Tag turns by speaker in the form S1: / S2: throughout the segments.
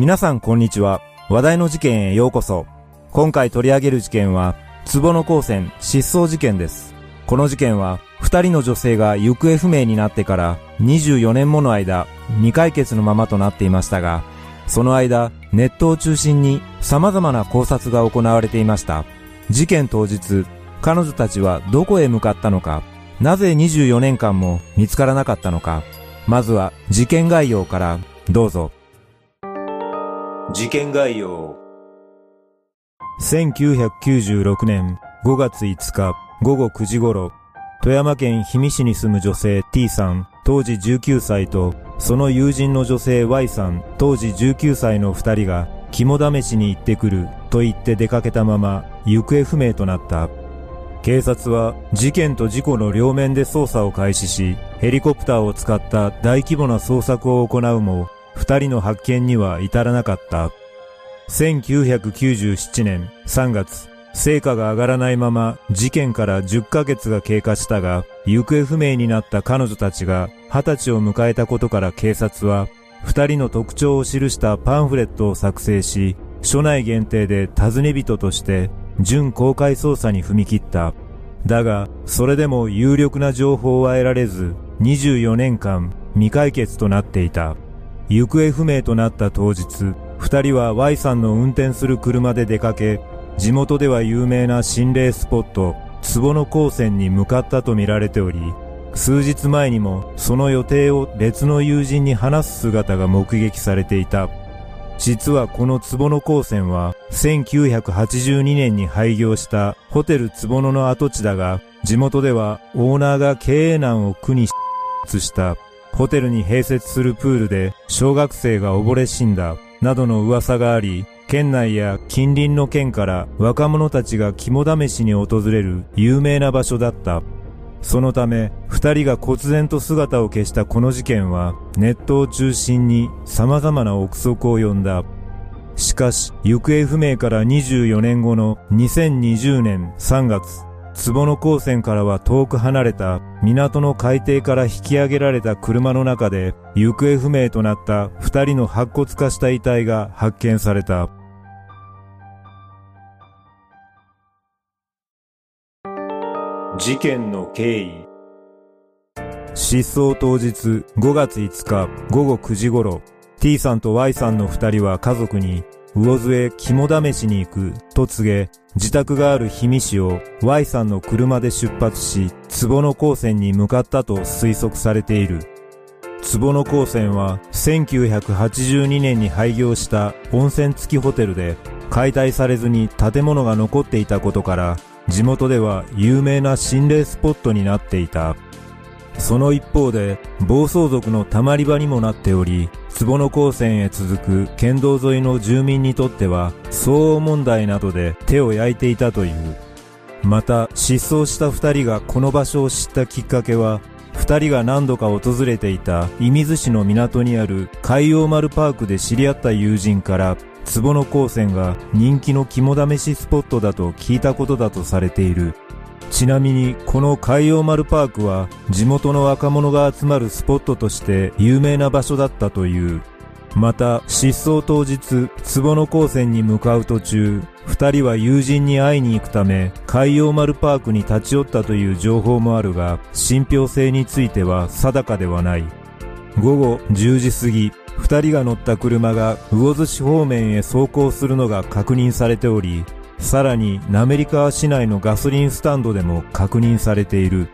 S1: 皆さんこんにちは。話題の事件へようこそ。今回取り上げる事件は、壺の光線失踪事件です。この事件は、二人の女性が行方不明になってから24年もの間、未解決のままとなっていましたが、その間、ネットを中心に様々な考察が行われていました。事件当日、彼女たちはどこへ向かったのか、なぜ24年間も見つからなかったのか、まずは事件概要からどうぞ。事件概要1996年5月5日午後9時頃、富山県氷見市に住む女性 T さん、当時19歳と、その友人の女性 Y さん、当時19歳の二人が、肝試しに行ってくると言って出かけたまま、行方不明となった。警察は事件と事故の両面で捜査を開始し、ヘリコプターを使った大規模な捜索を行うも、二人の発見には至らなかった。1997年3月、成果が上がらないまま事件から10ヶ月が経過したが、行方不明になった彼女たちが20歳を迎えたことから警察は、二人の特徴を記したパンフレットを作成し、署内限定で尋ね人として準公開捜査に踏み切った。だが、それでも有力な情報は得られず、24年間未解決となっていた。行方不明となった当日、二人は Y さんの運転する車で出かけ、地元では有名な心霊スポット、壺の高専に向かったとみられており、数日前にもその予定を別の友人に話す姿が目撃されていた。実はこの壺の高専は1982年に廃業したホテル壺野の跡地だが、地元ではオーナーが経営難を苦にしたホテルに併設するプールで小学生が溺れ死んだなどの噂があり、県内や近隣の県から若者たちが肝試しに訪れる有名な場所だった。そのため、二人が忽然と姿を消したこの事件は、ネットを中心に様々な憶測を呼んだ。しかし、行方不明から24年後の2020年3月、壺の高専からは遠く離れた港の海底から引き上げられた車の中で行方不明となった二人の白骨化した遺体が発見された。事件の経緯失踪当日5月5日午後9時頃 T さんと Y さんの二人は家族に魚津へ肝試しに行くと告げ、自宅がある氷見市を Y さんの車で出発し、壺の高専に向かったと推測されている。壺の高専は1982年に廃業した温泉付きホテルで解体されずに建物が残っていたことから地元では有名な心霊スポットになっていた。その一方で暴走族のたまり場にもなっており、坪野高専へ続く県道沿いの住民にとっては騒音問題などで手を焼いていたという。また失踪した二人がこの場所を知ったきっかけは二人が何度か訪れていた射水市の港にある海洋丸パークで知り合った友人から坪野高専が人気の肝試しスポットだと聞いたことだとされている。ちなみにこの海洋丸パークは地元の若者が集まるスポットとして有名な場所だったという。また失踪当日、坪野高専に向かう途中、二人は友人に会いに行くため海洋丸パークに立ち寄ったという情報もあるが、信憑性については定かではない。午後10時過ぎ、二人が乗った車が魚津市方面へ走行するのが確認されており、さらに滑川市内のガソリンスタンドでも確認されている。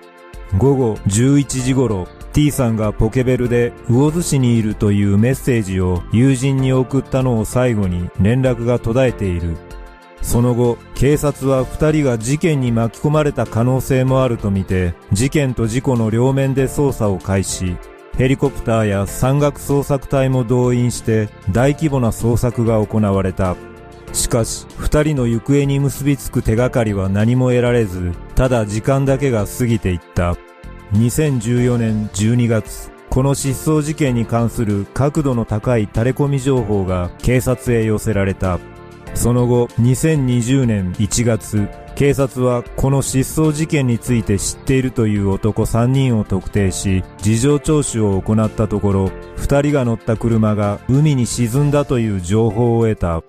S1: 午後11時頃、T さんがポケベルで魚津市にいるというメッセージを友人に送ったのを最後に連絡が途絶えている。その後、警察は二人が事件に巻き込まれた可能性もあるとみて、事件と事故の両面で捜査を開始。ヘリコプターや山岳捜索隊も動員して大規模な捜索が行われた。しかし、二人の行方に結びつく手がかりは何も得られず、ただ時間だけが過ぎていった。2014年12月、この失踪事件に関する角度の高い垂れ込み情報が警察へ寄せられた。その後、2020年1月、警察はこの失踪事件について知っているという男3人を特定し、事情聴取を行ったところ、2人が乗った車が海に沈んだという情報を得た。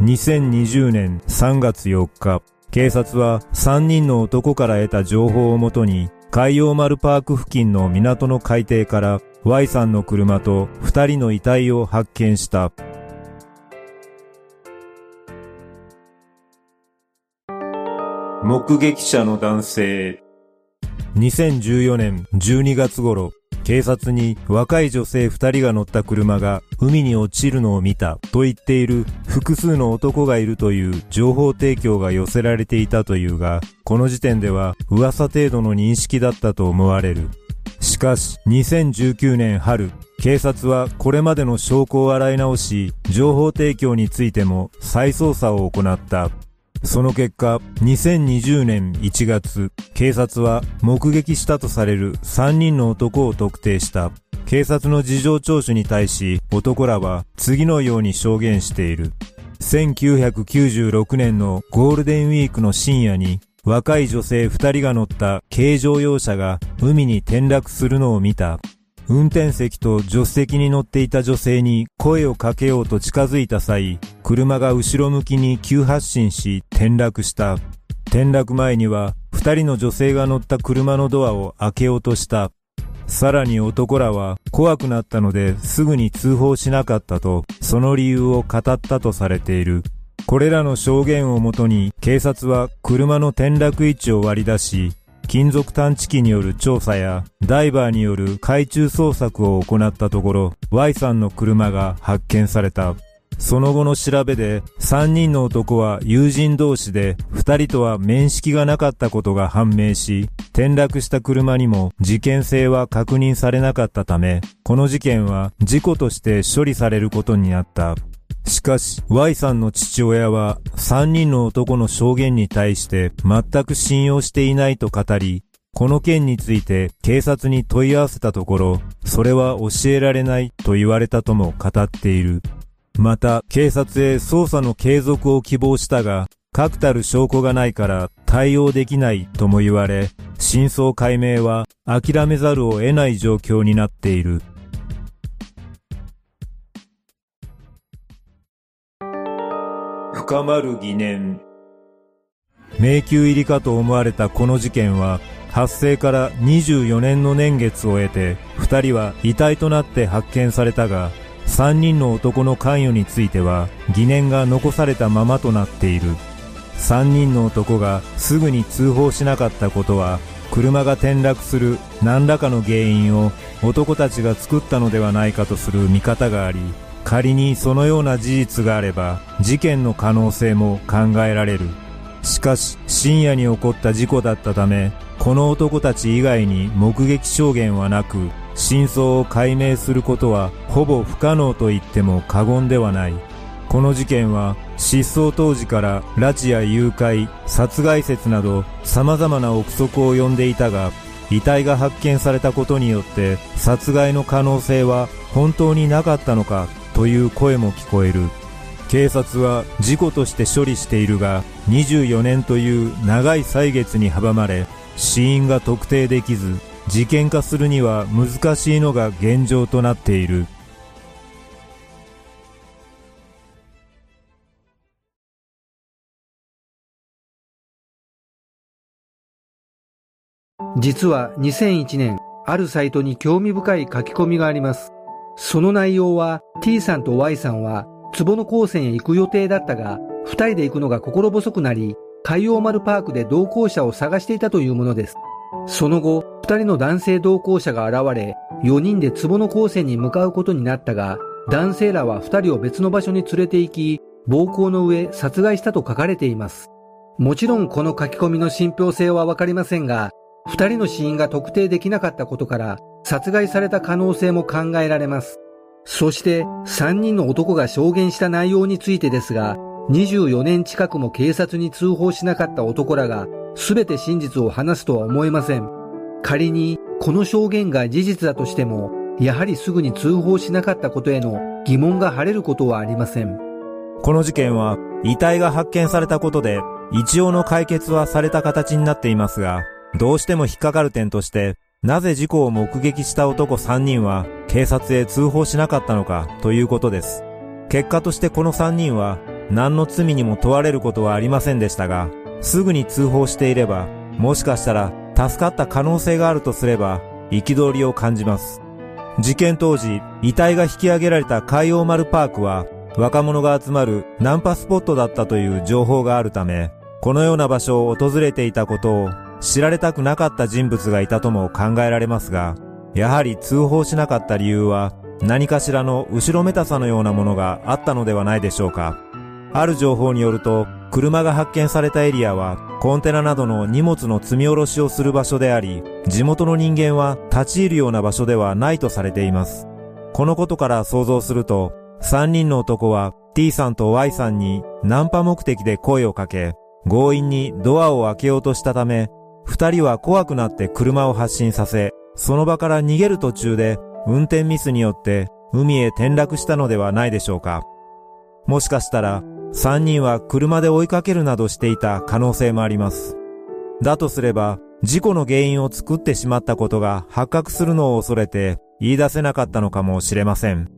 S1: 2020年3月4日、警察は3人の男から得た情報をもとに、海洋丸パーク付近の港の海底から Y さんの車と2人の遺体を発見した。目撃者の男性2014年12月頃、警察に若い女性二人が乗った車が海に落ちるのを見たと言っている複数の男がいるという情報提供が寄せられていたというが、この時点では噂程度の認識だったと思われる。しかし、2019年春、警察はこれまでの証拠を洗い直し、情報提供についても再捜査を行った。その結果、2020年1月、警察は目撃したとされる3人の男を特定した。警察の事情聴取に対し、男らは次のように証言している。1996年のゴールデンウィークの深夜に、若い女性2人が乗った軽乗用車が海に転落するのを見た。運転席と助手席に乗っていた女性に声をかけようと近づいた際、車が後ろ向きに急発進し転落した。転落前には二人の女性が乗った車のドアを開けようとした。さらに男らは怖くなったのですぐに通報しなかったとその理由を語ったとされている。これらの証言をもとに警察は車の転落位置を割り出し金属探知機による調査やダイバーによる海中捜索を行ったところ Y さんの車が発見された。その後の調べで3人の男は友人同士で2人とは面識がなかったことが判明し転落した車にも事件性は確認されなかったためこの事件は事故として処理されることになった。しかし、Y さんの父親は3人の男の証言に対して全く信用していないと語り、この件について警察に問い合わせたところ、それは教えられないと言われたとも語っている。また、警察へ捜査の継続を希望したが、確たる証拠がないから対応できないとも言われ、真相解明は諦めざるを得ない状況になっている。深まる疑念。迷宮入りかと思われたこの事件は発生から24年の年月を経て2人は遺体となって発見されたが3人の男の関与については疑念が残されたままとなっている。3人の男がすぐに通報しなかったことは車が転落する何らかの原因を男たちが作ったのではないかとする見方があり仮にそのような事実があれば事件の可能性も考えられる。しかし深夜に起こった事故だったためこの男たち以外に目撃証言はなく真相を解明することはほぼ不可能と言っても過言ではない。この事件は失踪当時から拉致や誘拐殺害説など様々な憶測を呼んでいたが遺体が発見されたことによって殺害の可能性は本当になかったのかという声も聞こえる。警察は事故として処理しているが24年という長い歳月に阻まれ死因が特定できず事件化するには難しいのが現状となっている。
S2: 実は2001年あるサイトに興味深い書き込みがあります。その内容は T さんと Y さんは壺の高専へ行く予定だったが、二人で行くのが心細くなり、海洋丸パークで同行者を探していたというものです。その後、二人の男性同行者が現れ、四人で壺の高専に向かうことになったが、男性らは二人を別の場所に連れて行き、暴行の上殺害したと書かれています。もちろんこの書き込みの信憑性はわかりませんが、二人の死因が特定できなかったことから、殺害された可能性も考えられます。そして3人の男が証言した内容についてですが、24年近くも警察に通報しなかった男らが全て真実を話すとは思えません。仮にこの証言が事実だとしても、やはりすぐに通報しなかったことへの疑問が晴れることはありません。
S1: この事件は遺体が発見されたことで一応の解決はされた形になっていますが、どうしても引っかかる点として、なぜ事故を目撃した男3人は警察へ通報しなかったのかということです。結果としてこの3人は何の罪にも問われることはありませんでしたが、すぐに通報していれば、もしかしたら助かった可能性があるとすれば、憤りを感じます。事件当時、遺体が引き上げられた海洋丸パークは、若者が集まるナンパスポットだったという情報があるため、このような場所を訪れていたことを知られたくなかった人物がいたとも考えられますが、やはり通報しなかった理由は何かしらの後ろめたさのようなものがあったのではないでしょうか。ある情報によると、車が発見されたエリアはコンテナなどの荷物の積み下ろしをする場所であり、地元の人間は立ち入るような場所ではないとされています。このことから想像すると、3人の男は T さんと Y さんにナンパ目的で声をかけ、強引にドアを開けようとしたため、二人は怖くなって車を発進させ、その場から逃げる途中で運転ミスによって海へ転落したのではないでしょうか。もしかしたら三人は車で追いかけるなどしていた可能性もあります。だとすれば事故の原因を作ってしまったことが発覚するのを恐れて言い出せなかったのかもしれません。